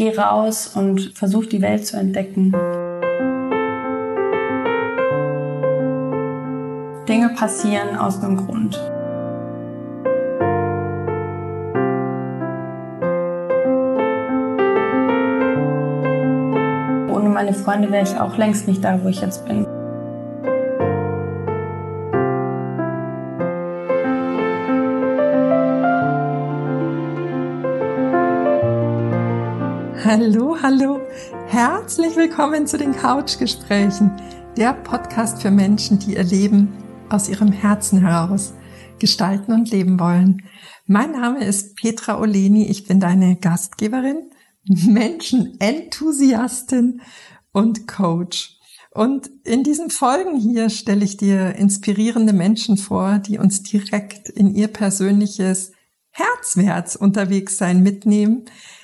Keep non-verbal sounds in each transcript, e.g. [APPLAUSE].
geh raus und versuch die Welt zu entdecken. Dinge passieren aus einem Grund. Ohne meine Freunde wäre ich auch längst nicht da, wo ich jetzt bin. Hallo, hallo. Herzlich willkommen zu den Couchgesprächen, der Podcast für Menschen, die ihr Leben aus ihrem Herzen heraus gestalten und leben wollen. Mein Name ist Petra Oleni. Ich bin deine Gastgeberin, Menschenenthusiastin und Coach. Und in diesen Folgen hier stelle ich dir inspirierende Menschen vor, die uns direkt in ihr persönliches Herzwärts unterwegs sein mitnehmen,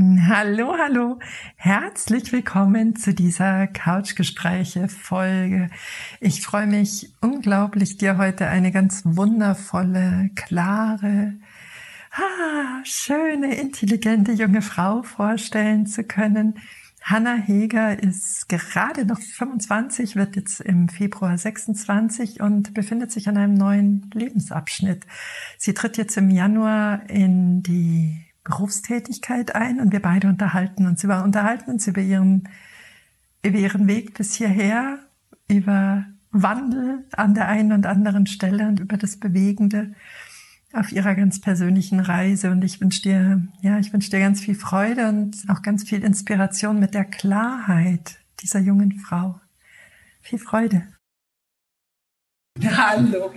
Hallo, hallo. Herzlich willkommen zu dieser Couchgespräche-Folge. Ich freue mich unglaublich, dir heute eine ganz wundervolle, klare, ah, schöne, intelligente junge Frau vorstellen zu können. Hanna Heger ist gerade noch 25, wird jetzt im Februar 26 und befindet sich an einem neuen Lebensabschnitt. Sie tritt jetzt im Januar in die Berufstätigkeit ein und wir beide unterhalten uns über, unterhalten uns über ihren, über ihren Weg bis hierher, über Wandel an der einen und anderen Stelle und über das Bewegende auf ihrer ganz persönlichen Reise. Und ich wünsche dir, ja, ich wünsche dir ganz viel Freude und auch ganz viel Inspiration mit der Klarheit dieser jungen Frau. Viel Freude. Hallo,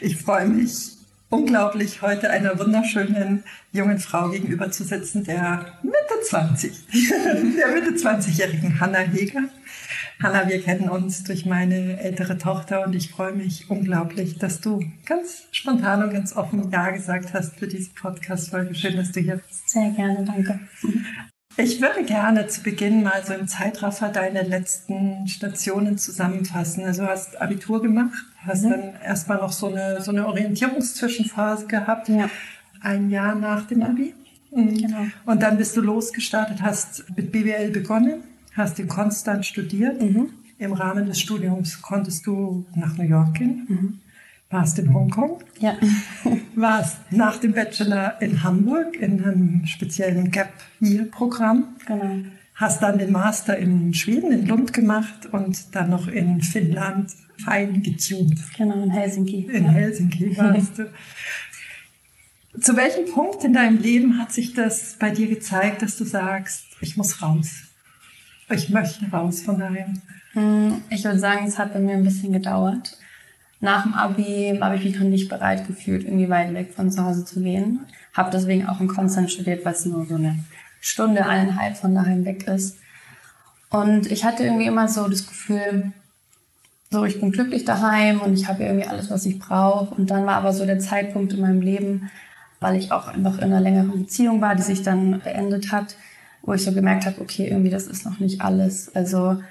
ich freue mich unglaublich, heute einer wunderschönen jungen Frau gegenüber zu sitzen, der Mitte 20, [LAUGHS] der Mitte 20-jährigen Hanna Heger. Hanna, wir kennen uns durch meine ältere Tochter und ich freue mich unglaublich, dass du ganz spontan und ganz offen Ja gesagt hast für diese Podcast-Folge. Schön, dass du hier bist. Sehr gerne, danke. Ich würde gerne zu Beginn mal so im Zeitraffer deine letzten Stationen zusammenfassen. Also du hast Abitur gemacht, hast mhm. dann erstmal noch so eine, so eine Orientierungszwischenphase gehabt, ja. ein Jahr nach dem Abi. Mhm. Genau. Und dann bist du losgestartet, hast mit BWL begonnen, hast in Konstanz studiert. Mhm. Im Rahmen des Studiums konntest du nach New York gehen. Warst in Hongkong, ja. [LAUGHS] warst nach dem Bachelor in Hamburg in einem speziellen Gap Year Programm. Genau. Hast dann den Master in Schweden, in Lund gemacht und dann noch in Finnland fein getuned. Genau, in Helsinki. In ja. Helsinki warst du. [LAUGHS] Zu welchem Punkt in deinem Leben hat sich das bei dir gezeigt, dass du sagst, ich muss raus? Ich möchte raus von daheim? Hm, ich würde sagen, es hat bei mir ein bisschen gedauert nach dem Abi habe ich mich noch nicht bereit gefühlt, irgendwie weit weg von zu Hause zu gehen. Habe deswegen auch in Konstanz studiert, was nur so eine Stunde, eineinhalb von daheim weg ist. Und ich hatte irgendwie immer so das Gefühl, so ich bin glücklich daheim und ich habe irgendwie alles, was ich brauche. Und dann war aber so der Zeitpunkt in meinem Leben, weil ich auch einfach in einer längeren Beziehung war, die sich dann beendet hat, wo ich so gemerkt habe, okay, irgendwie das ist noch nicht alles. Also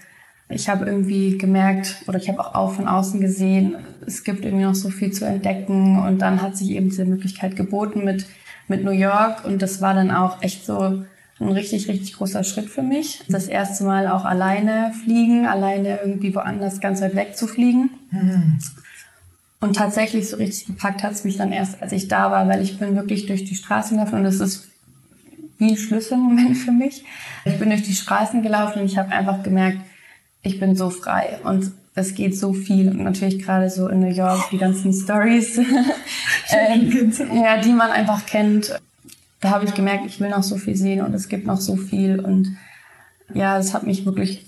ich habe irgendwie gemerkt oder ich habe auch, auch von außen gesehen, es gibt irgendwie noch so viel zu entdecken und dann hat sich eben diese Möglichkeit geboten mit, mit New York und das war dann auch echt so ein richtig, richtig großer Schritt für mich. Das erste Mal auch alleine fliegen, alleine irgendwie woanders ganz weit weg zu fliegen. Mhm. Und tatsächlich so richtig gepackt hat es mich dann erst, als ich da war, weil ich bin wirklich durch die Straßen gelaufen und das ist wie ein Schlüsselmoment [LAUGHS] für mich. Ich bin durch die Straßen gelaufen und ich habe einfach gemerkt, ich bin so frei und es geht so viel und natürlich gerade so in New York die ganzen Stories, [LAUGHS] äh, ja, die man einfach kennt. Da habe ich gemerkt, ich will noch so viel sehen und es gibt noch so viel und ja, es hat mich wirklich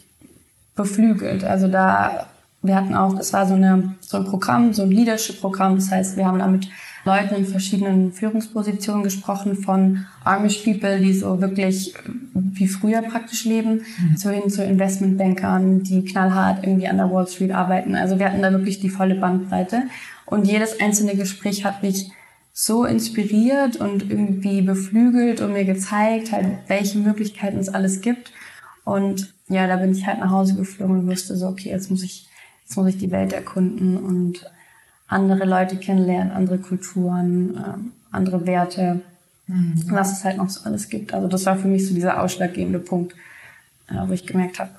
beflügelt. Also da wir hatten auch, das war so, eine, so ein Programm, so ein Leadership-Programm. Das heißt, wir haben damit Leuten in verschiedenen Führungspositionen gesprochen, von Amish People, die so wirklich wie früher praktisch leben, mhm. zu hin zu Investmentbankern, die knallhart irgendwie an der Wall Street arbeiten. Also wir hatten da wirklich die volle Bandbreite. Und jedes einzelne Gespräch hat mich so inspiriert und irgendwie beflügelt und mir gezeigt, halt, welche Möglichkeiten es alles gibt. Und ja, da bin ich halt nach Hause geflogen und wusste so, okay, jetzt muss ich, jetzt muss ich die Welt erkunden und andere Leute kennenlernen, andere Kulturen, äh, andere Werte, mhm. was es halt noch so alles gibt. Also das war für mich so dieser ausschlaggebende Punkt, äh, wo ich gemerkt habe,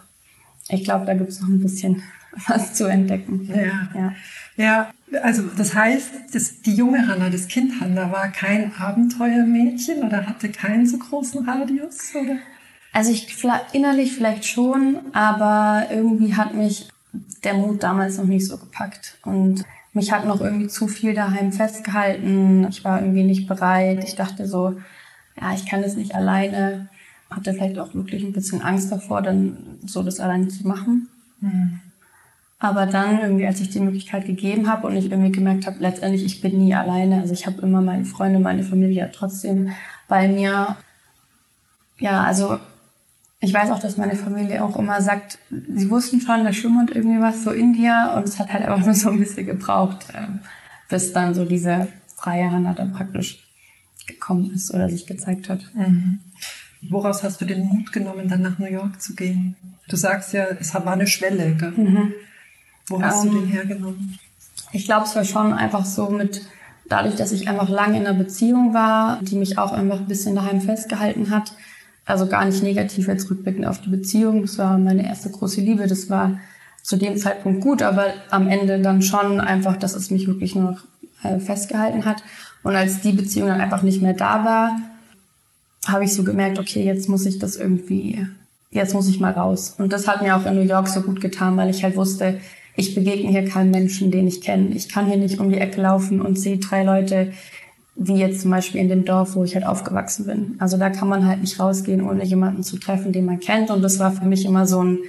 ich glaube, da gibt es noch ein bisschen [LAUGHS] was zu entdecken. Ja. ja. Ja, also das heißt, das, die junge Hanna, das Kind Hanna, war kein Abenteuermädchen oder hatte keinen so großen Radius? Oder? Also ich innerlich vielleicht schon, aber irgendwie hat mich der Mut damals noch nicht so gepackt. Und mich hat noch irgendwie zu viel daheim festgehalten. Ich war irgendwie nicht bereit. Ich dachte so, ja, ich kann das nicht alleine. Hatte vielleicht auch wirklich ein bisschen Angst davor, dann so das alleine zu machen. Mhm. Aber dann irgendwie, als ich die Möglichkeit gegeben habe und ich irgendwie gemerkt habe, letztendlich, ich bin nie alleine. Also ich habe immer meine Freunde, meine Familie trotzdem bei mir. Ja, also ich weiß auch, dass meine Familie auch immer sagt, sie wussten schon, da schlummert irgendwie was so in dir und es hat halt einfach [LAUGHS] nur so ein bisschen gebraucht, ähm, bis dann so diese freie Hand dann praktisch gekommen ist oder sich gezeigt hat. Mhm. Woraus hast du den Mut genommen, dann nach New York zu gehen? Du sagst ja, es war eine Schwelle. Gell? Mhm. Wo hast um, du den ähm, hergenommen? Ich glaube, es war schon einfach so mit, dadurch, dass ich einfach lange in einer Beziehung war, die mich auch einfach ein bisschen daheim festgehalten hat, also gar nicht negativ jetzt rückblickend auf die Beziehung. Das war meine erste große Liebe. Das war zu dem Zeitpunkt gut, aber am Ende dann schon einfach, dass es mich wirklich nur noch äh, festgehalten hat. Und als die Beziehung dann einfach nicht mehr da war, habe ich so gemerkt, okay, jetzt muss ich das irgendwie, jetzt muss ich mal raus. Und das hat mir auch in New York so gut getan, weil ich halt wusste, ich begegne hier keinen Menschen, den ich kenne. Ich kann hier nicht um die Ecke laufen und sehe drei Leute, wie jetzt zum Beispiel in dem Dorf, wo ich halt aufgewachsen bin. Also da kann man halt nicht rausgehen, ohne jemanden zu treffen, den man kennt. Und das war für mich immer so ein,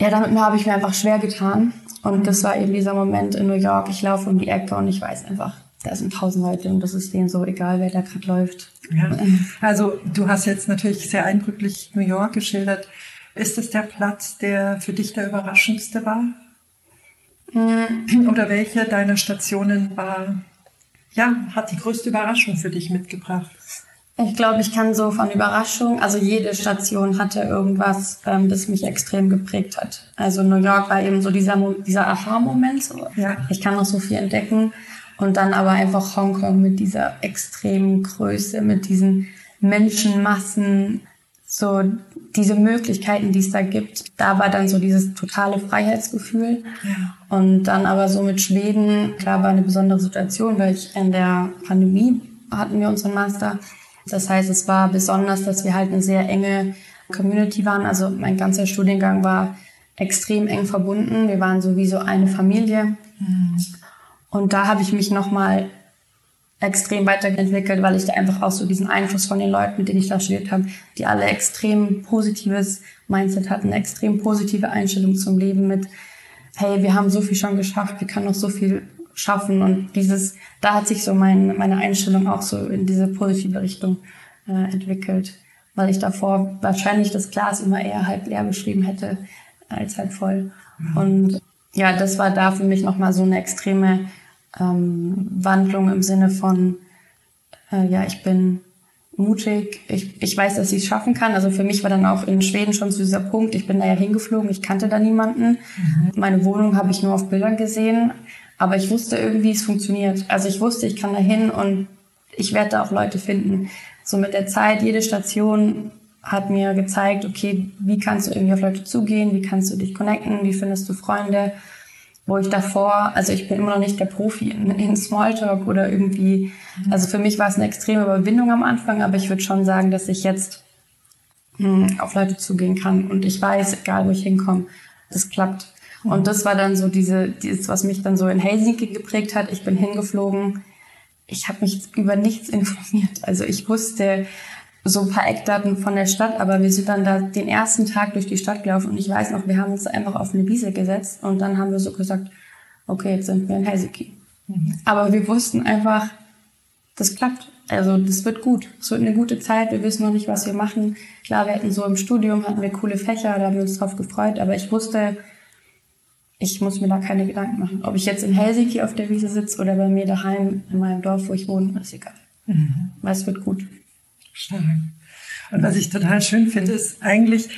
ja, damit habe ich mir einfach schwer getan. Und das war eben dieser Moment in New York. Ich laufe um die Ecke und ich weiß einfach, da sind tausend Leute und das ist denen so egal, wer da gerade läuft. Ja. Also du hast jetzt natürlich sehr eindrücklich New York geschildert. Ist es der Platz, der für dich der überraschendste war? Mhm. Oder welche deiner Stationen war ja, hat die größte Überraschung für dich mitgebracht? Ich glaube, ich kann so von Überraschung, also jede Station hatte irgendwas, ähm, das mich extrem geprägt hat. Also New York war eben so dieser, dieser Aha-Moment. So. Ja. Ich kann noch so viel entdecken. Und dann aber einfach Hongkong mit dieser extremen Größe, mit diesen Menschenmassen, so diese Möglichkeiten, die es da gibt, da war dann so dieses totale Freiheitsgefühl. Ja. Und dann aber so mit Schweden, klar war eine besondere Situation, weil ich in der Pandemie hatten wir unseren Master. Das heißt, es war besonders, dass wir halt eine sehr enge Community waren. Also mein ganzer Studiengang war extrem eng verbunden. Wir waren sowieso eine Familie. Mhm. Und da habe ich mich nochmal extrem weiterentwickelt, weil ich da einfach auch so diesen Einfluss von den Leuten, mit denen ich da studiert habe, die alle extrem positives Mindset hatten, extrem positive Einstellung zum Leben mit, hey, wir haben so viel schon geschafft, wir können noch so viel schaffen und dieses, da hat sich so mein, meine Einstellung auch so in diese positive Richtung äh, entwickelt, weil ich davor wahrscheinlich das Glas immer eher halb leer beschrieben hätte als halb voll. Mhm. Und ja, das war da für mich nochmal so eine extreme ähm, Wandlung im Sinne von, äh, ja, ich bin mutig, ich, ich weiß, dass ich es schaffen kann. Also für mich war dann auch in Schweden schon zu dieser Punkt, ich bin da ja hingeflogen, ich kannte da niemanden. Mhm. Meine Wohnung habe ich nur auf Bildern gesehen, aber ich wusste irgendwie, es funktioniert. Also ich wusste, ich kann da hin und ich werde da auch Leute finden. So mit der Zeit, jede Station hat mir gezeigt, okay, wie kannst du irgendwie auf Leute zugehen, wie kannst du dich connecten, wie findest du Freunde wo ich davor, also ich bin immer noch nicht der Profi in, in Smalltalk oder irgendwie, also für mich war es eine extreme Überwindung am Anfang, aber ich würde schon sagen, dass ich jetzt mh, hm, auf Leute zugehen kann und ich weiß, egal wo ich hinkomme, das klappt. Und das war dann so diese, dieses, was mich dann so in Helsinki geprägt hat. Ich bin hingeflogen. Ich habe mich über nichts [LAUGHS] informiert. Also ich wusste, so ein paar Eckdaten von der Stadt, aber wir sind dann da den ersten Tag durch die Stadt gelaufen und ich weiß noch, wir haben uns einfach auf eine Wiese gesetzt und dann haben wir so gesagt, okay, jetzt sind wir in Helsinki. Mhm. Aber wir wussten einfach, das klappt. Also das wird gut. Es wird eine gute Zeit. Wir wissen noch nicht, was wir machen. Klar, wir hatten so im Studium, hatten wir coole Fächer, da haben wir uns drauf gefreut, aber ich wusste, ich muss mir da keine Gedanken machen. Ob ich jetzt in Helsinki auf der Wiese sitze oder bei mir daheim in meinem Dorf, wo ich wohne, ist egal. Mhm. Weil es wird gut. Stark. Und was ich total schön finde, ist eigentlich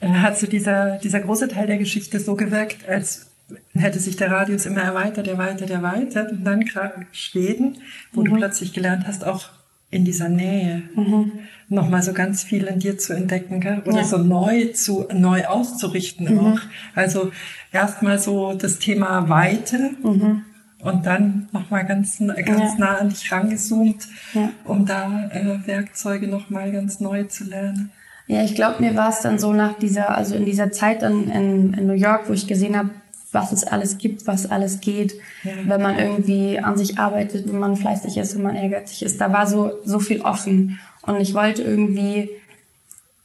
äh, hat so dieser, dieser große Teil der Geschichte so gewirkt, als hätte sich der Radius immer erweitert, erweitert, erweitert. Und dann gerade Schweden, wo mhm. du plötzlich gelernt hast, auch in dieser Nähe mhm. nochmal so ganz viel in dir zu entdecken, gell? oder ja. so neu zu, neu auszurichten mhm. auch. Also erstmal so das Thema Weite mhm. Und dann nochmal ganz, ganz ja. nah an dich rangezoomt, ja. um da äh, Werkzeuge nochmal ganz neu zu lernen. Ja, ich glaube, mir war es dann so nach dieser, also in dieser Zeit dann in, in New York, wo ich gesehen habe, was es alles gibt, was alles geht, ja. wenn man irgendwie an sich arbeitet, wenn man fleißig ist, wenn man ehrgeizig ist. Da war so, so viel offen. Und ich wollte irgendwie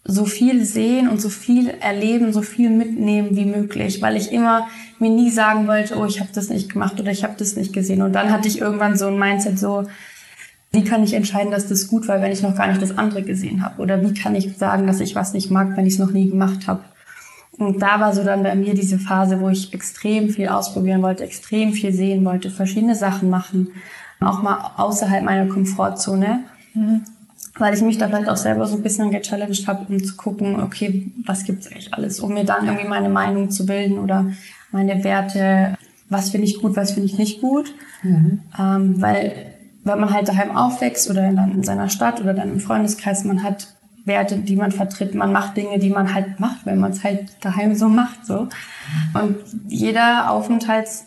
so viel sehen und so viel erleben, so viel mitnehmen wie möglich, weil ich immer mir nie sagen wollte, oh, ich habe das nicht gemacht oder ich habe das nicht gesehen. Und dann hatte ich irgendwann so ein Mindset so, wie kann ich entscheiden, dass das gut war, wenn ich noch gar nicht das andere gesehen habe? Oder wie kann ich sagen, dass ich was nicht mag, wenn ich es noch nie gemacht habe? Und da war so dann bei mir diese Phase, wo ich extrem viel ausprobieren wollte, extrem viel sehen wollte, verschiedene Sachen machen, auch mal außerhalb meiner Komfortzone. Mhm. Weil ich mich da vielleicht auch selber so ein bisschen gechallenged habe, um zu gucken, okay, was gibt's eigentlich alles, um mir dann irgendwie meine Meinung zu bilden oder meine Werte, was finde ich gut, was finde ich nicht gut. Mhm. Ähm, weil wenn man halt daheim aufwächst oder in, in seiner Stadt oder dann im Freundeskreis, man hat Werte, die man vertritt. Man macht Dinge, die man halt macht, wenn man es halt daheim so macht, so. Und jeder Aufenthalts,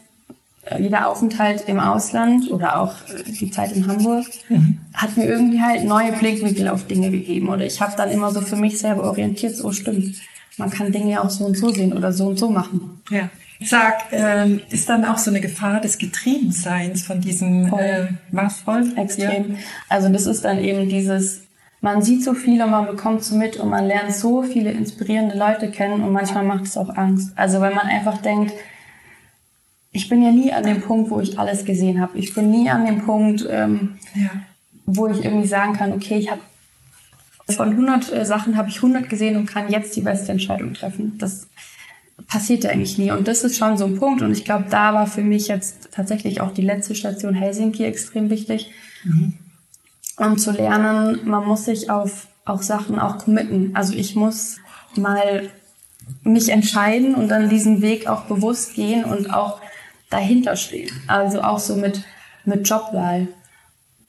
jeder Aufenthalt im Ausland oder auch die Zeit in Hamburg mhm. hat mir irgendwie halt neue Blickwinkel auf Dinge gegeben. Oder ich habe dann immer so für mich selber orientiert, so stimmt. Man kann Dinge ja auch so und so sehen oder so und so machen. Ja. Sag, ähm, ist dann auch so eine Gefahr des Getriebenseins von diesem voll. Äh, was voll? Extrem. Ja. Also das ist dann eben dieses man sieht so viel und man bekommt so mit und man lernt so viele inspirierende Leute kennen und manchmal macht es auch Angst. Also wenn man einfach denkt, ich bin ja nie an dem Punkt, wo ich alles gesehen habe. Ich bin nie an dem Punkt, ähm, ja. wo ich irgendwie sagen kann, okay, ich habe von 100 äh, Sachen habe ich 100 gesehen und kann jetzt die beste Entscheidung treffen. Das passiert ja eigentlich nie. Und das ist schon so ein Punkt. Und ich glaube, da war für mich jetzt tatsächlich auch die letzte Station Helsinki extrem wichtig. Mhm um zu lernen, man muss sich auf auch Sachen auch committen. Also ich muss mal mich entscheiden und dann diesen Weg auch bewusst gehen und auch dahinter stehen. Also auch so mit, mit Jobwahl.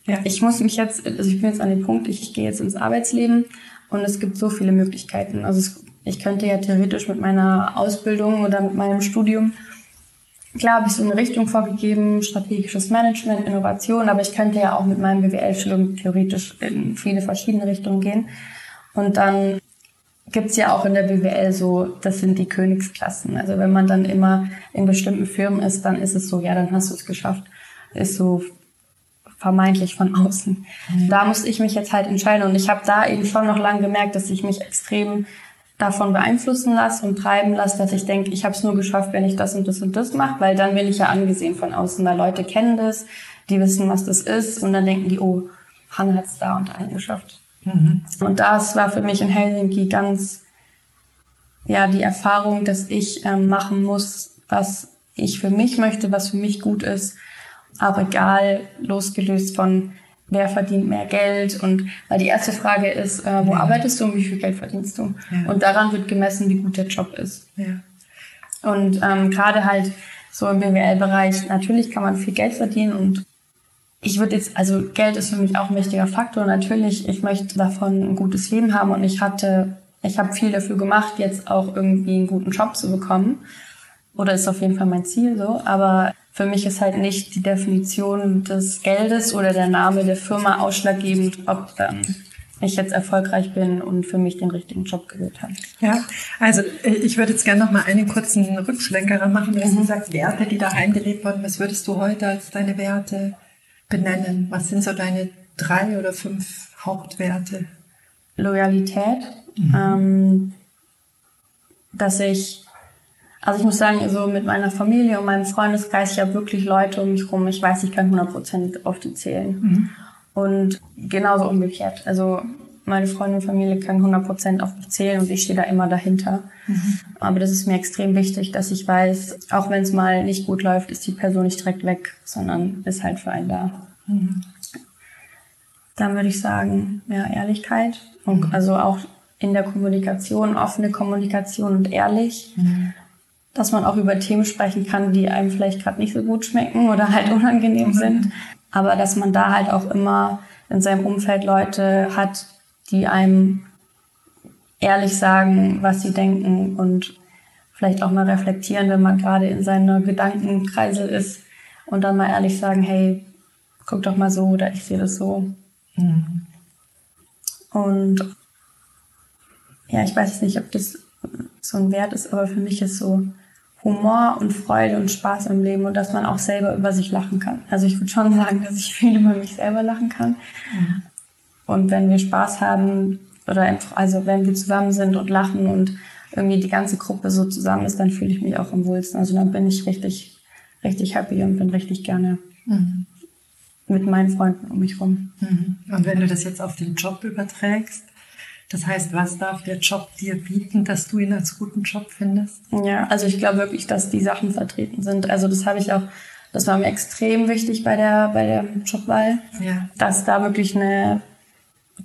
Ja. Ich muss mich jetzt, also ich bin jetzt an dem Punkt, ich, ich gehe jetzt ins Arbeitsleben und es gibt so viele Möglichkeiten. Also es, ich könnte ja theoretisch mit meiner Ausbildung oder mit meinem Studium Klar habe ich so eine Richtung vorgegeben, strategisches Management, Innovation, aber ich könnte ja auch mit meinem BWL-Studium theoretisch in viele verschiedene Richtungen gehen. Und dann gibt's ja auch in der BWL so, das sind die Königsklassen. Also wenn man dann immer in bestimmten Firmen ist, dann ist es so, ja, dann hast du es geschafft. Ist so vermeintlich von außen. Mhm. Da musste ich mich jetzt halt entscheiden und ich habe da eben schon noch lange gemerkt, dass ich mich extrem davon beeinflussen lasse und treiben lasse, dass ich denke, ich habe es nur geschafft, wenn ich das und das und das mache, weil dann bin ich ja angesehen von außen, weil Leute kennen das, die wissen, was das ist und dann denken die, oh, Hanna hat es da und dahin geschafft. Mhm. Und das war für mich in Helsinki ganz, ja, die Erfahrung, dass ich ähm, machen muss, was ich für mich möchte, was für mich gut ist, aber egal, losgelöst von wer verdient mehr Geld und weil die erste Frage ist, äh, wo ja. arbeitest du und wie viel Geld verdienst du? Ja. Und daran wird gemessen, wie gut der Job ist. Ja. Und ähm, gerade halt so im BWL-Bereich, natürlich kann man viel Geld verdienen und ich würde jetzt, also Geld ist für mich auch ein wichtiger Faktor. Natürlich, ich möchte davon ein gutes Leben haben und ich hatte, ich habe viel dafür gemacht, jetzt auch irgendwie einen guten Job zu bekommen. Oder ist auf jeden Fall mein Ziel so. Aber für mich ist halt nicht die Definition des Geldes oder der Name der Firma ausschlaggebend, ob ähm, ich jetzt erfolgreich bin und für mich den richtigen Job gewählt habe. Ja, also äh, ich würde jetzt gerne noch mal einen kurzen Rückschlenker machen. Du hast mhm. gesagt, Werte, die daheim gelebt wurden. Was würdest du heute als deine Werte benennen? Was sind so deine drei oder fünf Hauptwerte? Loyalität, mhm. ähm, dass ich, also ich muss sagen, so mit meiner Familie und meinem Freundeskreis, ich habe wirklich Leute um mich rum, ich weiß, ich kann 100% auf die zählen. Mhm. Und genauso umgekehrt. Also meine Freunde und Familie können 100% auf mich zählen und ich stehe da immer dahinter. Mhm. Aber das ist mir extrem wichtig, dass ich weiß, auch wenn es mal nicht gut läuft, ist die Person nicht direkt weg, sondern ist halt für einen da. Mhm. Dann würde ich sagen, ja, Ehrlichkeit. Und mhm. also auch in der Kommunikation, offene Kommunikation und ehrlich. Mhm. Dass man auch über Themen sprechen kann, die einem vielleicht gerade nicht so gut schmecken oder halt unangenehm mhm. sind. Aber dass man da halt auch immer in seinem Umfeld Leute hat, die einem ehrlich sagen, was sie denken und vielleicht auch mal reflektieren, wenn man gerade in seiner Gedankenkreise ist und dann mal ehrlich sagen, hey, guck doch mal so oder ich sehe das so. Mhm. Und ja, ich weiß nicht, ob das so ein Wert ist, aber für mich ist so Humor und Freude und Spaß im Leben und dass man auch selber über sich lachen kann. Also ich würde schon [LAUGHS] sagen, dass ich viel über mich selber lachen kann. Mhm. Und wenn wir Spaß haben oder also wenn wir zusammen sind und lachen und irgendwie die ganze Gruppe so zusammen ist, dann fühle ich mich auch am wohlsten. Also dann bin ich richtig, richtig happy und bin richtig gerne mhm. mit meinen Freunden um mich rum. Mhm. Und wenn du das jetzt auf den Job überträgst, das heißt, was darf der Job dir bieten, dass du ihn als guten Job findest? Ja, also ich glaube wirklich, dass die Sachen vertreten sind. Also das habe ich auch, das war mir extrem wichtig bei der, bei der Jobwahl, ja. dass da wirklich eine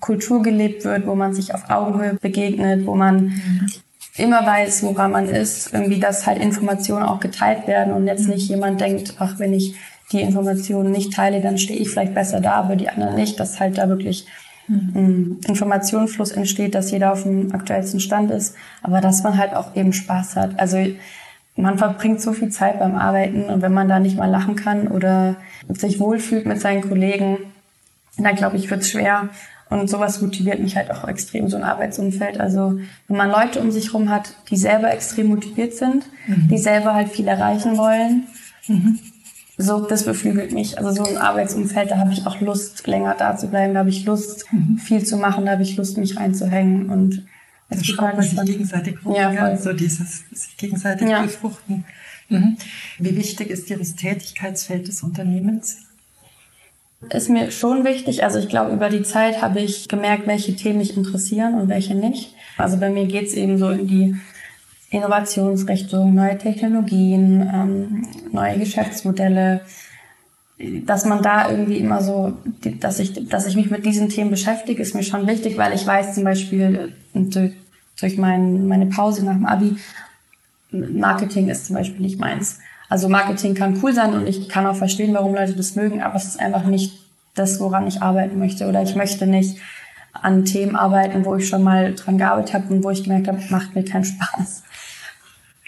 Kultur gelebt wird, wo man sich auf Augenhöhe begegnet, wo man immer weiß, woran man ist, irgendwie, dass halt Informationen auch geteilt werden und jetzt nicht jemand denkt, ach, wenn ich die Informationen nicht teile, dann stehe ich vielleicht besser da, aber die anderen nicht, dass halt da wirklich ein Informationsfluss entsteht, dass jeder auf dem aktuellsten Stand ist, aber dass man halt auch eben Spaß hat. Also man verbringt so viel Zeit beim Arbeiten und wenn man da nicht mal lachen kann oder sich wohlfühlt mit seinen Kollegen, dann glaube ich, wird es schwer. Und sowas motiviert mich halt auch extrem, so ein Arbeitsumfeld. Also wenn man Leute um sich herum hat, die selber extrem motiviert sind, mhm. die selber halt viel erreichen wollen, mhm. so das beflügelt mich. Also so ein Arbeitsumfeld, da habe ich auch Lust, länger da zu bleiben, da habe ich Lust, mhm. viel zu machen, da habe ich Lust, mich reinzuhängen und es das schraubt man sich gegenseitig hoch, ja, voll. so dieses sich gegenseitig ja. befruchten. Mhm. Wie wichtig ist dir das Tätigkeitsfeld des Unternehmens? Ist mir schon wichtig. Also ich glaube, über die Zeit habe ich gemerkt, welche Themen mich interessieren und welche nicht. Also bei mir geht es eben so in die Innovationsrichtung, neue Technologien, ähm, neue Geschäftsmodelle, dass man da irgendwie immer so, dass ich, dass ich mich mit diesen Themen beschäftige, ist mir schon wichtig, weil ich weiß zum Beispiel durch, durch mein, meine Pause nach dem Abi, Marketing ist zum Beispiel nicht meins. Also Marketing kann cool sein und ich kann auch verstehen, warum Leute das mögen, aber es ist einfach nicht das, woran ich arbeiten möchte. Oder ich möchte nicht an Themen arbeiten, wo ich schon mal dran gearbeitet habe und wo ich gemerkt habe, macht mir keinen Spaß.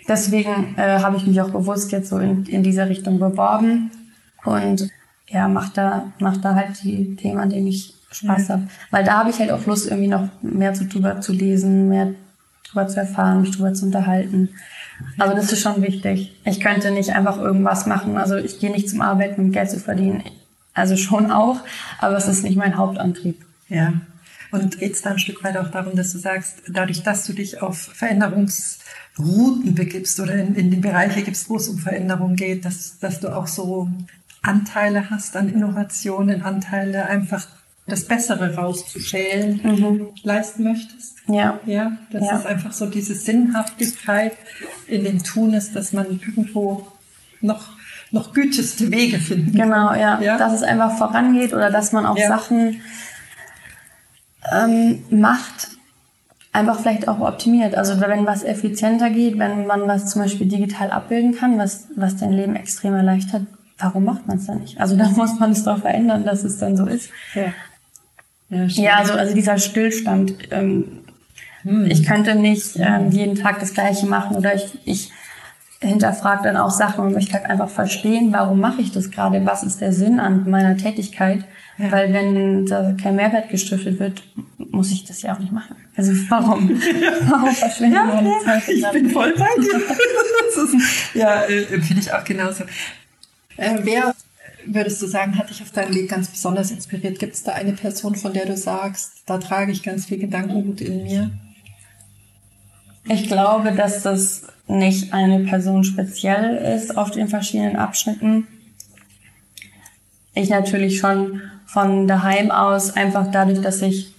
Deswegen äh, habe ich mich auch bewusst jetzt so in, in dieser Richtung beworben und ja, mach da, mach da halt die Themen, an denen ich Spaß ja. habe. Weil da habe ich halt auch Lust, irgendwie noch mehr zu, drüber zu lesen, mehr drüber zu erfahren, mich drüber zu unterhalten. Also das ist schon wichtig. Ich könnte nicht einfach irgendwas machen. Also ich gehe nicht zum Arbeiten, um Geld zu verdienen. Also schon auch, aber es ist nicht mein Hauptantrieb. Ja. Und geht es da ein Stück weit auch darum, dass du sagst, dadurch, dass du dich auf Veränderungsrouten begibst oder in, in die Bereiche gibst, wo es um Veränderung geht, dass, dass du auch so Anteile hast an Innovationen, Anteile einfach das Bessere rauszuschälen mhm. leisten möchtest? Ja. Ja, das ja. ist einfach so diese Sinnhaftigkeit in dem Tun ist, dass man irgendwo noch noch güteste Wege finden. Genau, ja. ja. Dass es einfach vorangeht oder dass man auch ja. Sachen ähm, macht, einfach vielleicht auch optimiert. Also wenn was effizienter geht, wenn man was zum Beispiel digital abbilden kann, was, was dein Leben extrem erleichtert, warum macht man es dann nicht? Also da [LAUGHS] muss man es doch verändern, dass es dann so ist. Ja, ja, ja also, also dieser Stillstand ähm, hm. Ich könnte nicht ähm, jeden Tag das Gleiche machen oder ich, ich hinterfrage dann auch Sachen und möchte halt einfach verstehen, warum mache ich das gerade, was ist der Sinn an meiner Tätigkeit, ja. weil wenn da kein Mehrwert gestiftet wird, muss ich das ja auch nicht machen. Also warum? [LAUGHS] warum verschwenden ja, meine Zeit? Ich bin voll bei dir. [LAUGHS] ist, ja, äh, finde ich auch genauso. Äh, wer würdest du sagen, hat dich auf deinem Weg ganz besonders inspiriert? Gibt es da eine Person, von der du sagst, da trage ich ganz viel Gedankengut in mir? Ich glaube, dass das nicht eine Person speziell ist auf den verschiedenen Abschnitten. Ich natürlich schon von daheim aus, einfach dadurch, dass ich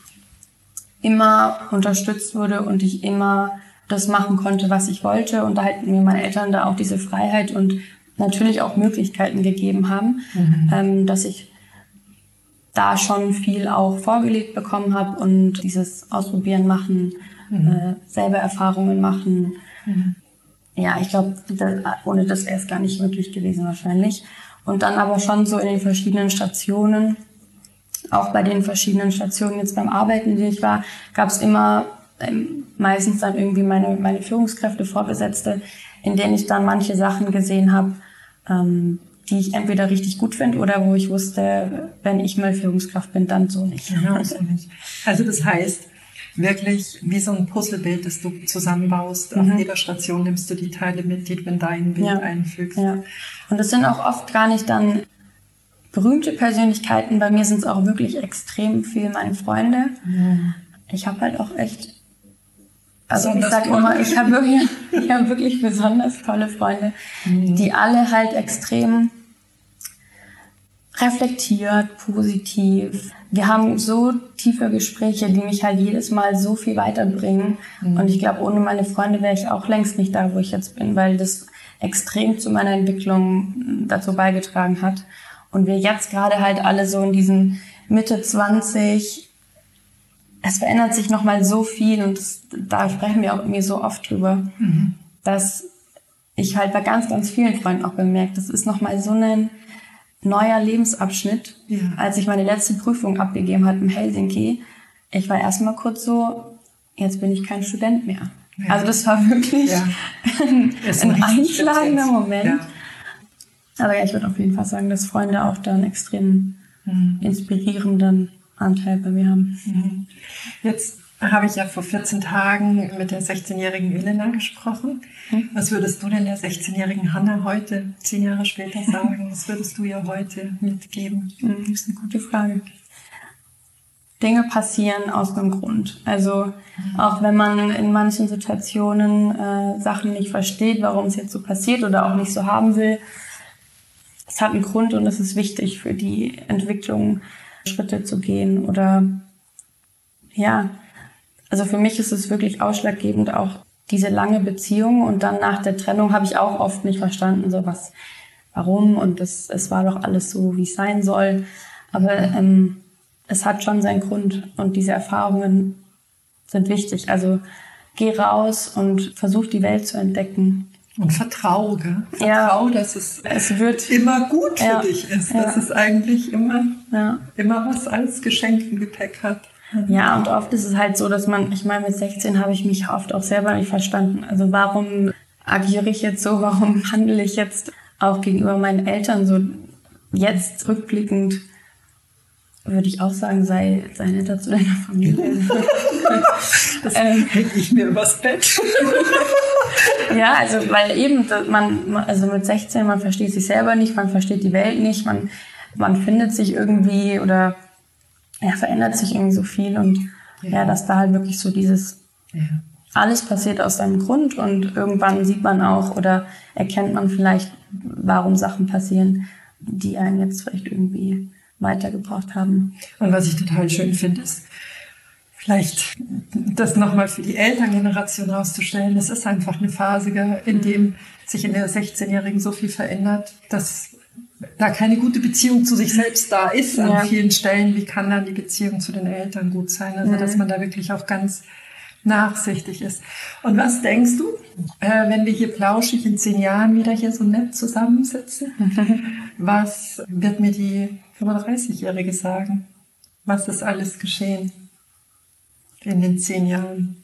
immer unterstützt wurde und ich immer das machen konnte, was ich wollte. Und da halten mir meine Eltern da auch diese Freiheit und natürlich auch Möglichkeiten gegeben haben, mhm. ähm, dass ich da schon viel auch vorgelegt bekommen habe und dieses Ausprobieren machen, mhm. äh, selber Erfahrungen machen. Mhm. Ja, ich glaube, ohne das wäre es gar nicht möglich gewesen wahrscheinlich. Und dann aber schon so in den verschiedenen Stationen, auch bei den verschiedenen Stationen jetzt beim Arbeiten, die ich war, gab es immer ähm, meistens dann irgendwie meine, meine Führungskräfte, Vorgesetzte, in denen ich dann manche Sachen gesehen habe, ähm, die ich entweder richtig gut finde oder wo ich wusste, wenn ich mal Führungskraft bin, dann so nicht. Ja, so nicht. Also das heißt, wirklich wie so ein Puzzlebild, das du zusammenbaust. Mhm. Auf jeder Station nimmst du die Teile mit, die du in dein Bild ja. einfügst. Ja. Und das sind auch oft gar nicht dann berühmte Persönlichkeiten. Bei mir sind es auch wirklich extrem viel meine Freunde. Mhm. Ich habe halt auch echt also ich sage immer, ich habe wirklich, [LAUGHS] ich hab wirklich besonders tolle Freunde, mhm. die alle halt extrem reflektiert, positiv. Wir haben so tiefe Gespräche, die mich halt jedes Mal so viel weiterbringen. Mhm. Und ich glaube, ohne meine Freunde wäre ich auch längst nicht da, wo ich jetzt bin, weil das extrem zu meiner Entwicklung dazu beigetragen hat. Und wir jetzt gerade halt alle so in diesen Mitte 20, es verändert sich nochmal so viel und das, da sprechen wir auch irgendwie so oft drüber, mhm. dass ich halt bei ganz, ganz vielen Freunden auch bemerkt, das ist nochmal so ein neuer Lebensabschnitt. Ja. Als ich meine letzte Prüfung abgegeben habe in Helsinki, ich war erstmal kurz so, jetzt bin ich kein Student mehr. Ja. Also das war wirklich ja. [LAUGHS] ein, ein einschlagender Moment. Aber ja, ich würde auf jeden Fall sagen, dass Freunde auch da einen extrem mhm. inspirierenden Anteil bei mir haben. Mhm. Jetzt habe ich ja vor 14 Tagen mit der 16-jährigen Elena gesprochen. Mhm. Was würdest du denn der 16-jährigen Hanna heute, zehn Jahre später, sagen? Was würdest du ihr heute mitgeben? Mhm, das ist eine gute Frage. Dinge passieren aus einem Grund. Also mhm. auch wenn man in manchen Situationen äh, Sachen nicht versteht, warum es jetzt so passiert oder auch nicht so haben will, es hat einen Grund und es ist wichtig für die Entwicklung Schritte zu gehen oder ja, also für mich ist es wirklich ausschlaggebend auch diese lange Beziehung und dann nach der Trennung habe ich auch oft nicht verstanden, so was, warum und das, es war doch alles so, wie es sein soll. Aber ähm, es hat schon seinen Grund und diese Erfahrungen sind wichtig. Also geh raus und versuch die Welt zu entdecken. Und vertrau, gell? Vertrau, ja, dass es, es wird, immer gut für ja, dich ist. Ja. Dass es eigentlich immer, ja. immer was als Geschenk im Gepäck hat. Ja, und oft ist es halt so, dass man, ich meine, mit 16 habe ich mich oft auch selber nicht verstanden. Also warum agiere ich jetzt so? Warum handle ich jetzt auch gegenüber meinen Eltern so? Jetzt rückblickend würde ich auch sagen, sei, sei netter zu deiner Familie. das [LAUGHS] [LAUGHS] ähm, hänge ich mir übers Bett. ja, also weil eben man, also mit 16, man versteht sich selber nicht, man versteht die Welt nicht, man, man findet sich irgendwie oder ja, verändert sich irgendwie so viel und ja, ja dass da halt wirklich so dieses ja. alles passiert aus einem Grund und irgendwann sieht man auch oder erkennt man vielleicht, warum Sachen passieren, die einen jetzt vielleicht irgendwie weitergebracht haben. Und was ich total schön finde, ist, vielleicht das nochmal für die Elterngeneration auszustellen. Es ist einfach eine Phase, in dem sich in der 16-Jährigen so viel verändert, dass da keine gute Beziehung zu sich selbst da ist ja. an vielen Stellen. Wie kann dann die Beziehung zu den Eltern gut sein? Also, dass mhm. man da wirklich auch ganz nachsichtig ist. Und was denkst du, äh, wenn wir hier plauschig in zehn Jahren wieder hier so nett zusammensitzen? [LAUGHS] was wird mir die 35-Jährige sagen? Was ist alles geschehen in den zehn Jahren?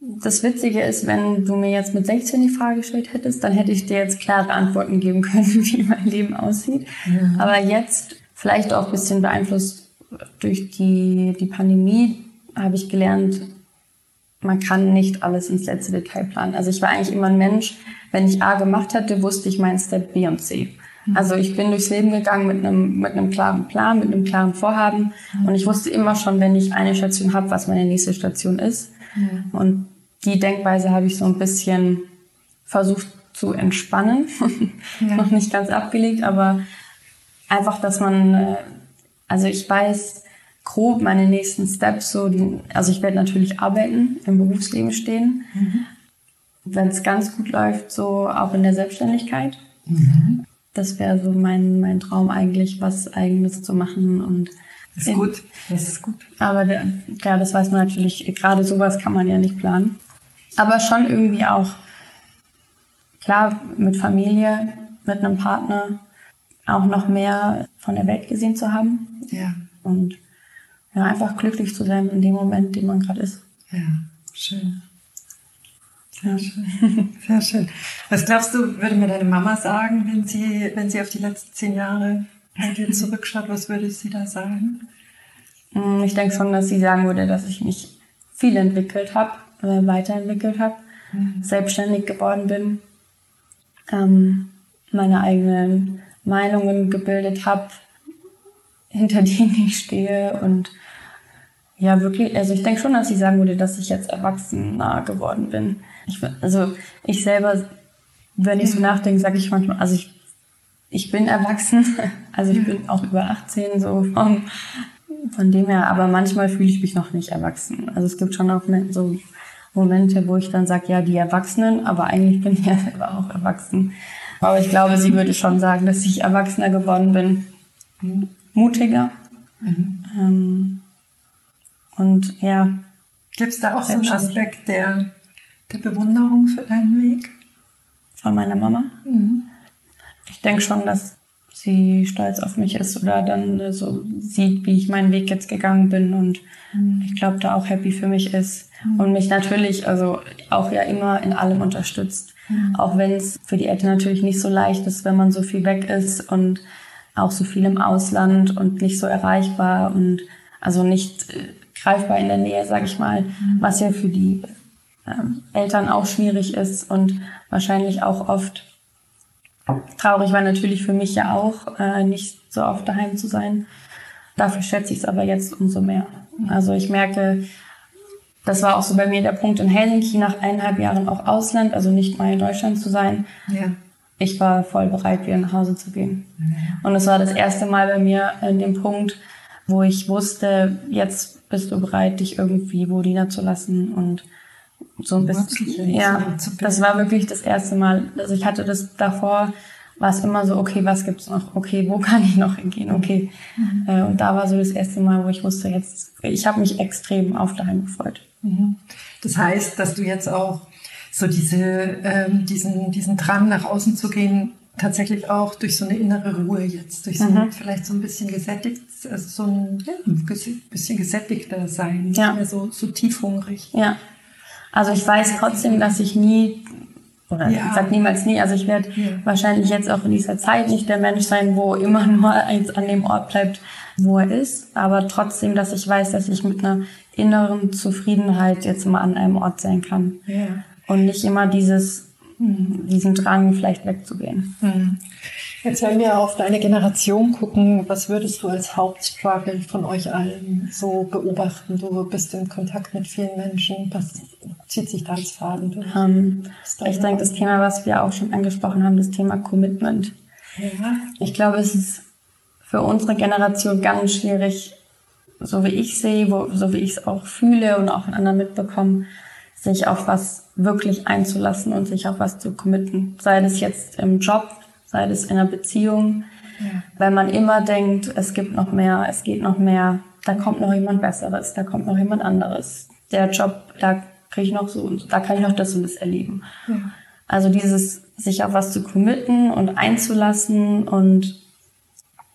Das Witzige ist, wenn du mir jetzt mit 16 die Frage gestellt hättest, dann hätte ich dir jetzt klare Antworten geben können, [LAUGHS] wie mein Leben aussieht. Mhm. Aber jetzt, vielleicht auch ein bisschen beeinflusst durch die, die Pandemie, habe ich gelernt, man kann nicht alles ins letzte Detail planen. Also ich war eigentlich immer ein Mensch, wenn ich A gemacht hatte, wusste ich meinen Step B und C. Mhm. Also ich bin durchs Leben gegangen mit einem, mit einem klaren Plan, mit einem klaren Vorhaben. Mhm. Und ich wusste immer schon, wenn ich eine Station habe, was meine nächste Station ist. Mhm. Und die Denkweise habe ich so ein bisschen versucht zu entspannen. [LAUGHS] Ja. Noch nicht ganz abgelegt, aber einfach, dass man, äh, also ich weiß grob meine nächsten Steps, so die, also ich werde natürlich arbeiten, im Berufsleben stehen. Mhm. Wenn es ganz gut läuft, so auch in der Selbstständigkeit. Mhm. Das wäre so mein, mein Traum eigentlich, was Eigenes zu machen und das ist gut. Das ist gut. Aber der, klar, das weiß man natürlich, gerade sowas kann man ja nicht planen. Aber schon irgendwie auch, klar, mit Familie, mit einem Partner, auch noch mehr von der Welt gesehen zu haben. Ja. Und ja, einfach glücklich zu sein in dem Moment, den man gerade ist. Ja, schön. Sehr schön. [LAUGHS] Sehr schön. Was glaubst du, würde mir deine Mama sagen, wenn sie, wenn sie auf die letzten zehn Jahre bei dir [LAUGHS] zurückschaut? Was würde sie da sagen? Mm, ich denke schon, dass sie sagen würde, dass ich mich viel entwickelt habe, äh, weiterentwickelt habe, mhm. selbstständig geworden bin, ähm, meine eigenen Meinungen gebildet habe, hinter denen ich stehe und ja, wirklich, also ich denke schon, dass ich sagen würde, dass ich jetzt erwachsener geworden bin. Ich, also ich selber, wenn ich so nachdenke, sage ich manchmal, also ich, ich bin erwachsen, [LAUGHS] also ich bin auch über 18, so vom, von dem her, aber manchmal fühle ich mich noch nicht erwachsen. Also es gibt schon auch so Momente, wo ich dann sage, ja, die Erwachsenen, aber eigentlich bin ich ja selber auch erwachsen. Aber ich glaube, sie würde schon sagen, dass ich erwachsener geworden bin, mutiger. Mhm. Ähm, und ja. Gibt es da auch so einen Aspekt der, der Bewunderung für deinen Weg? Von meiner Mama? Mhm. Ich denke schon, dass sie stolz auf mich ist oder dann so sieht, wie ich meinen Weg jetzt gegangen bin und mhm. ich glaube, da auch happy für mich ist mhm. und mich natürlich, also auch ja immer in allem unterstützt. Mhm. Auch wenn es für die Eltern natürlich nicht so leicht ist, wenn man so viel weg ist und auch so viel im Ausland und nicht so erreichbar und also nicht äh, greifbar in der Nähe, sage ich mal, was ja für die ähm, Eltern auch schwierig ist und wahrscheinlich auch oft traurig war natürlich für mich ja auch, äh, nicht so oft daheim zu sein. Dafür schätze ich es aber jetzt umso mehr. Also ich merke, das war auch so bei mir der Punkt in Helsinki, nach eineinhalb Jahren auch Ausland, also nicht mal in Deutschland zu sein. Ja. Ich war voll bereit, wieder nach Hause zu gehen. Und es war das erste Mal bei mir in dem Punkt, wo ich wusste, jetzt bist du bereit, dich irgendwie wo niederzulassen und so ein bisschen. Ja, das war wirklich das erste Mal. Also ich hatte das davor, war es immer so, okay, was gibt's noch? Okay, wo [LAUGHS] kann ich noch hingehen? Okay. Mhm. Äh, und da war so das erste Mal, wo ich wusste, jetzt, ich habe mich extrem auf daheim gefreut. Mhm. Das heißt, dass du jetzt auch so diese, ähm, diesen, diesen Drang nach außen zu gehen tatsächlich auch durch so eine innere Ruhe jetzt, durch so mhm. ein, vielleicht so ein bisschen gesättigt, also so ein ja, bisschen gesättigter sein, nicht ja. mehr so, so tiefhungrig. Ja. Also ich weiß trotzdem, dass ich nie, oder ja. ich sag niemals nie, also ich werde ja. wahrscheinlich jetzt auch in dieser Zeit nicht der Mensch sein, wo immer [LAUGHS] nur eins an dem Ort bleibt, wo er ist, aber trotzdem, dass ich weiß, dass ich mit einer inneren Zufriedenheit jetzt mal an einem Ort sein kann. Ja. Und nicht immer dieses diesen Drang vielleicht wegzugehen. Hm. Jetzt wenn wir auf deine Generation gucken, was würdest du als Hauptstruggle von euch allen so beobachten? Du bist in Kontakt mit vielen Menschen. Was zieht sich da als Faden durch? Um, ähm, ich denke, das Thema, was wir auch schon angesprochen haben, das Thema Commitment. Ja. Ich glaube, es ist für unsere Generation ganz schwierig, so wie ich sehe, wo, so wie ich es auch fühle und auch von anderen mitbekomme, sich auf was wirklich einzulassen und sich auf was zu committen. Sei das jetzt im Job, sei das in einer Beziehung. Ja. Weil man immer denkt, es gibt noch mehr, es geht noch mehr, da kommt noch jemand Besseres, da kommt noch jemand anderes. Der Job, da kriege ich noch so und da kann ich noch das und das erleben. Ja. Also dieses sich auf was zu committen und einzulassen und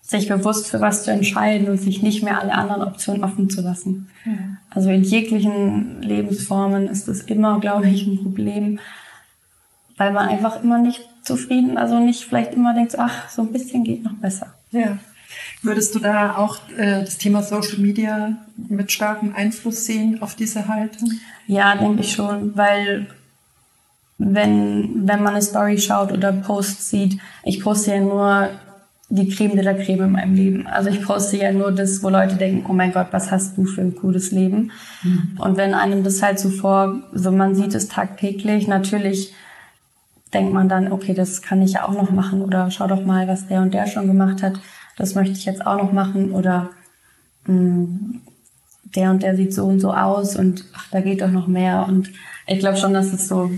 sich bewusst für was zu entscheiden und sich nicht mehr alle anderen Optionen offen zu lassen. Ja. Also in jeglichen Lebensformen ist das immer, glaube ich, ein Problem, weil man einfach immer nicht zufrieden, also nicht vielleicht immer denkt, ach, so ein bisschen geht noch besser. Ja. Würdest du da auch äh, das Thema Social Media mit starkem Einfluss sehen auf diese Haltung? Ja, denke ich schon, weil wenn, wenn man eine Story schaut oder Posts sieht, ich poste ja nur die Creme de la Creme in meinem Leben. Also ich poste ja nur das, wo Leute denken, oh mein Gott, was hast du für ein cooles Leben? Mhm. Und wenn einem das halt so vor, so man sieht es tagtäglich, natürlich denkt man dann, okay, das kann ich ja auch noch machen oder schau doch mal, was der und der schon gemacht hat, das möchte ich jetzt auch noch machen oder mh, hm, der und der sieht so und so aus und ach, da geht doch noch mehr und ich glaube schon, dass es so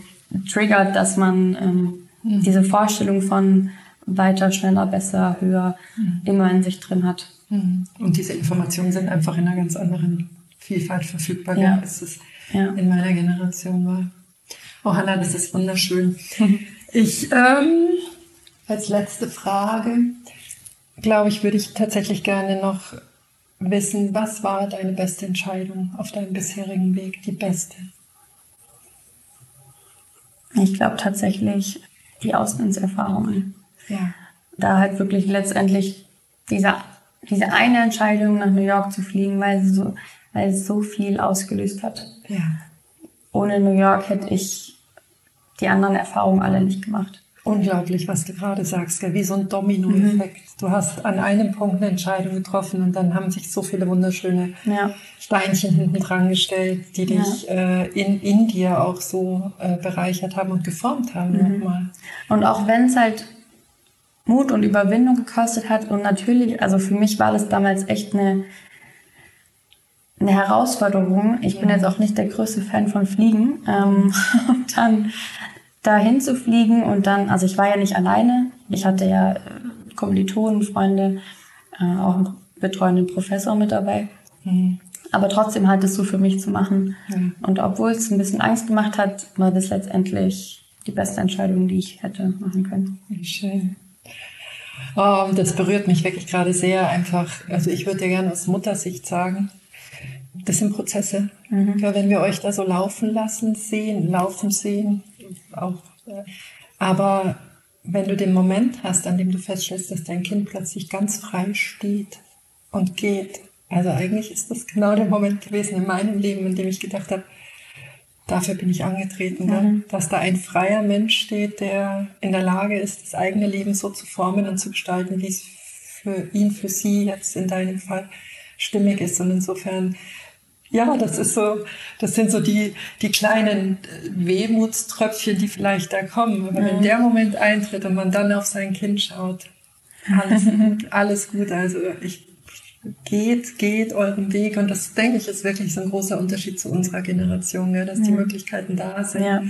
triggert, dass man ähm, mhm. diese Vorstellung von weiter, schneller, besser, höher mhm. immer in sich drin hat. Mhm. Und diese Informationen sind einfach in einer ganz anderen Vielfalt verfügbar, ja. als es ja. in meiner Generation war. Oh Hanna, das ist wunderschön. [LAUGHS] Ich, ähm, als letzte Frage, glaube ich, würde ich tatsächlich gerne noch wissen, was war deine beste Entscheidung auf deinem bisherigen Weg, die beste? Ich glaube tatsächlich die Auslandserfahrungen. Ja. Da halt wirklich letztendlich diese, diese eine Entscheidung nach New York zu fliegen, weil sie so, weil es so viel ausgelöst hat. Ja. Ohne New York hätte ich die anderen Erfahrungen alle nicht gemacht. Unglaublich, was du gerade sagst, gell? wie so ein Dominoeffekt. Mhm. Du hast an einem Punkt eine Entscheidung getroffen und dann haben sich so viele wunderschöne ja. Steinchen hinten dran gestellt, die dich ja. äh, in, in dir auch so äh, bereichert haben und geformt haben mhm. nochmal. Und auch wenn es halt Mut und Überwindung gekostet hat und natürlich, also für mich war das damals echt eine, eine Herausforderung. Ich bin jetzt auch nicht der größte Fan von Fliegen. Ähm, [LAUGHS] dann dahin zu fliegen und dann, also ich war ja nicht alleine. Ich hatte ja äh, Kommilitonen, Freunde, äh, auch einen betreuenden Professor mit dabei. Mhm. Aber trotzdem halt es so für mich zu machen. Mhm. Und obwohl es ein bisschen Angst gemacht hat, war das letztendlich die beste Entscheidung, die ich hätte machen können. Schön. Oh, das berührt mich wirklich gerade sehr einfach. Also ich würde dir gerne aus Muttersicht sagen, das sind Prozesse. Mhm. Ja, wenn wir euch da so laufen lassen, sehen, laufen sehen, auch. Äh, aber wenn du den Moment hast, an dem du feststellst, dass dein Kind plötzlich ganz frei steht und geht, also eigentlich ist das genau der Moment gewesen in meinem Leben, in dem ich gedacht habe, dafür bin ich angetreten, mhm. dass da ein freier Mensch steht, der in der Lage ist, das eigene Leben so zu formen und zu gestalten, wie es für ihn, für sie jetzt in deinem Fall stimmig ist. Und insofern ja, das ist so, das sind so die, die kleinen äh, Wehmutströpfchen, die vielleicht da kommen. Aber mhm. wenn der Moment eintritt und man dann auf sein Kind schaut, alles gut, [LAUGHS] alles gut. Also ich geht, geht euren Weg. Und das, denke ich, ist wirklich so ein großer Unterschied zu unserer Generation, ja, dass mhm. die Möglichkeiten da sind. Ja.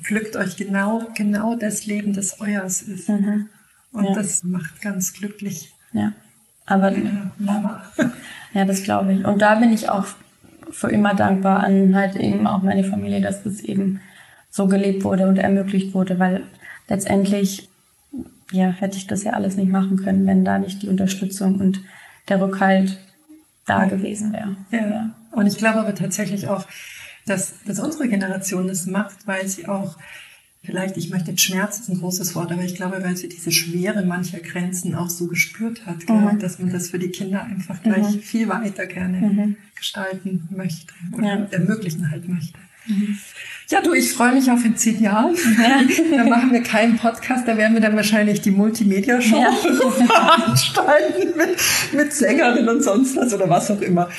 Pflückt euch genau, genau das Leben, das euers ist. Mhm. Und ja. das macht ganz glücklich. Ja. Aber, ja, [LAUGHS] ja das glaube ich. Und da bin ich auch für immer dankbar an halt eben auch meine Familie, dass das eben so gelebt wurde und ermöglicht wurde, weil letztendlich ja, hätte ich das ja alles nicht machen können, wenn da nicht die Unterstützung und der Rückhalt da gewesen wäre. Ja. ja. Und ich glaube aber tatsächlich auch, dass, dass unsere Generation das macht, weil sie auch vielleicht, ich möchte jetzt Schmerz ist ein großes Wort, aber ich glaube, weil sie diese Schwere mancher Grenzen auch so gespürt hat, mhm. dass man das für die Kinder einfach gleich mhm. viel weiter gerne mhm. gestalten möchte oder ja. ermöglichen halt möchte. Mhm. Ja, du, ich freue mich auf in zehn Jahren. Ja. [LAUGHS] da machen wir keinen Podcast, da werden wir dann wahrscheinlich die Multimedia-Show ja. [LAUGHS] veranstalten mit, mit Sängerin und sonst was oder was auch immer.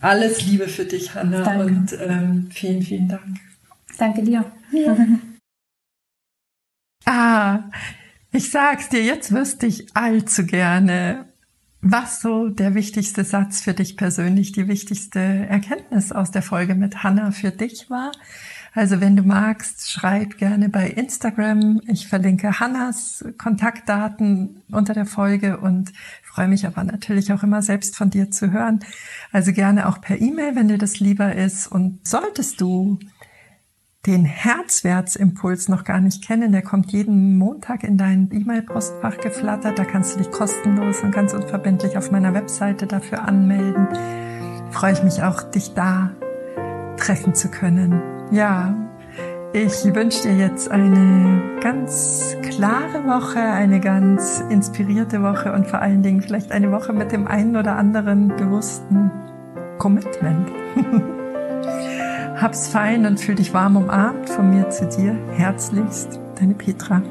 Alles Liebe für dich, Hanna, Danke. und ähm, vielen, vielen Dank. Danke dir. Ja. [LAUGHS] Ah, ich sag's dir, jetzt wüsste ich allzu gerne, was so der wichtigste Satz für dich persönlich, die wichtigste Erkenntnis aus der Folge mit Hannah für dich war. Also wenn du magst, schreib gerne bei Instagram. Ich verlinke Hannas Kontaktdaten unter der Folge und freue mich aber natürlich auch immer selbst von dir zu hören. Also gerne auch per E-Mail, wenn dir das lieber ist. Und solltest du den Herzwertsimpuls noch gar nicht kennen, der kommt jeden Montag in dein E-Mail-Postfach geflattert. Da kannst du dich kostenlos und ganz unverbindlich auf meiner Webseite dafür anmelden. Freue ich mich auch, dich da treffen zu können. Ja, Ich wünsche dir jetzt eine ganz klare Woche, eine ganz inspirierte Woche und vor allen Dingen vielleicht eine Woche mit dem einen oder anderen bewussten Commitment. [LAUGHS] Hab's fein und fühl dich warm umarmt von mir zu dir. Herzlichst, deine Petra.